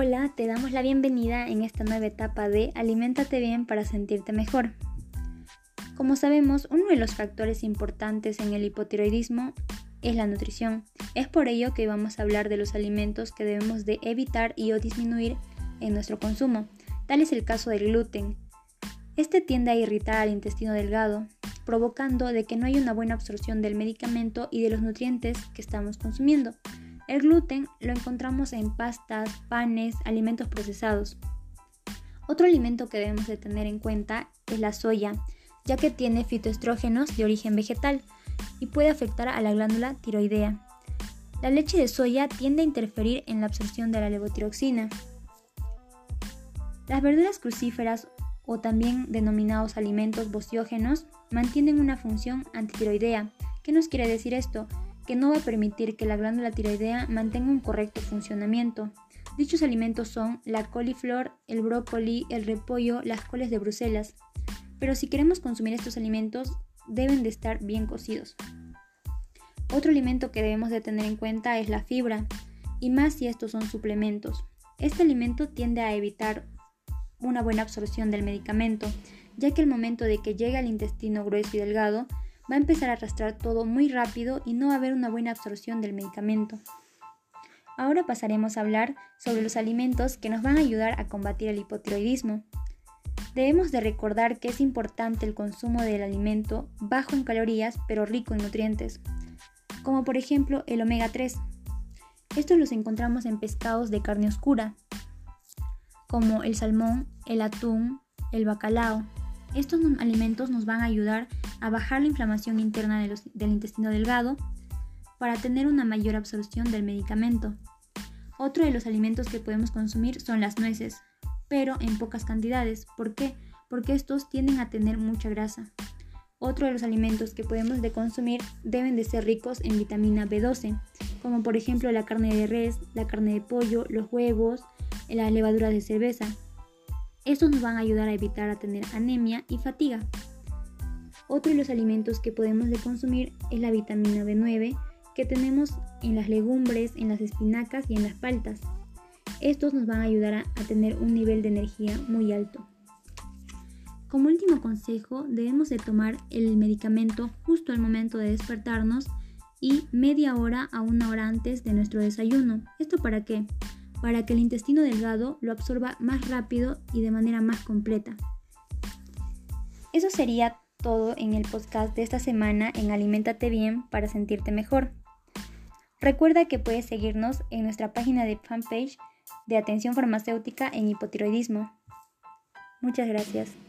Hola, te damos la bienvenida en esta nueva etapa de Aliméntate bien para sentirte mejor. Como sabemos, uno de los factores importantes en el hipotiroidismo es la nutrición. Es por ello que vamos a hablar de los alimentos que debemos de evitar y o disminuir en nuestro consumo. Tal es el caso del gluten. Este tiende a irritar al intestino delgado, provocando de que no haya una buena absorción del medicamento y de los nutrientes que estamos consumiendo. El gluten lo encontramos en pastas, panes, alimentos procesados. Otro alimento que debemos de tener en cuenta es la soya, ya que tiene fitoestrógenos de origen vegetal y puede afectar a la glándula tiroidea. La leche de soya tiende a interferir en la absorción de la levotiroxina. Las verduras crucíferas o también denominados alimentos bociógenos mantienen una función antitiroidea. ¿Qué nos quiere decir esto? Que no va a permitir que la glándula tiroidea mantenga un correcto funcionamiento. Dichos alimentos son la coliflor, el brócoli, el repollo, las coles de Bruselas. Pero si queremos consumir estos alimentos, deben de estar bien cocidos. Otro alimento que debemos de tener en cuenta es la fibra, y más si estos son suplementos. Este alimento tiende a evitar una buena absorción del medicamento, ya que el momento de que llegue al intestino grueso y delgado, va a empezar a arrastrar todo muy rápido y no va a haber una buena absorción del medicamento. Ahora pasaremos a hablar sobre los alimentos que nos van a ayudar a combatir el hipotiroidismo. Debemos de recordar que es importante el consumo del alimento bajo en calorías pero rico en nutrientes, como por ejemplo el omega 3. Estos los encontramos en pescados de carne oscura, como el salmón, el atún, el bacalao. Estos alimentos nos van a ayudar a bajar la inflamación interna del intestino delgado para tener una mayor absorción del medicamento. Otro de los alimentos que podemos consumir son las nueces, pero en pocas cantidades. ¿Por qué? Porque estos tienden a tener mucha grasa. Otro de los alimentos que podemos de consumir deben de ser ricos en vitamina B12, como por ejemplo la carne de res, la carne de pollo, los huevos, la levadura de cerveza. Estos nos van a ayudar a evitar a tener anemia y fatiga. Otro de los alimentos que podemos de consumir es la vitamina B9 que tenemos en las legumbres, en las espinacas y en las paltas. Estos nos van a ayudar a, tener un nivel de energía muy alto. Como último consejo, debemos de tomar el medicamento justo al momento de despertarnos y media hora a una hora antes de nuestro desayuno. ¿Esto para qué? Para que el intestino delgado lo absorba más rápido y de manera más completa. Eso sería todo en el podcast de esta semana en Aliméntate Bien para sentirte mejor. Recuerda que puedes seguirnos en nuestra página de fanpage de atención farmacéutica en hipotiroidismo. Muchas gracias.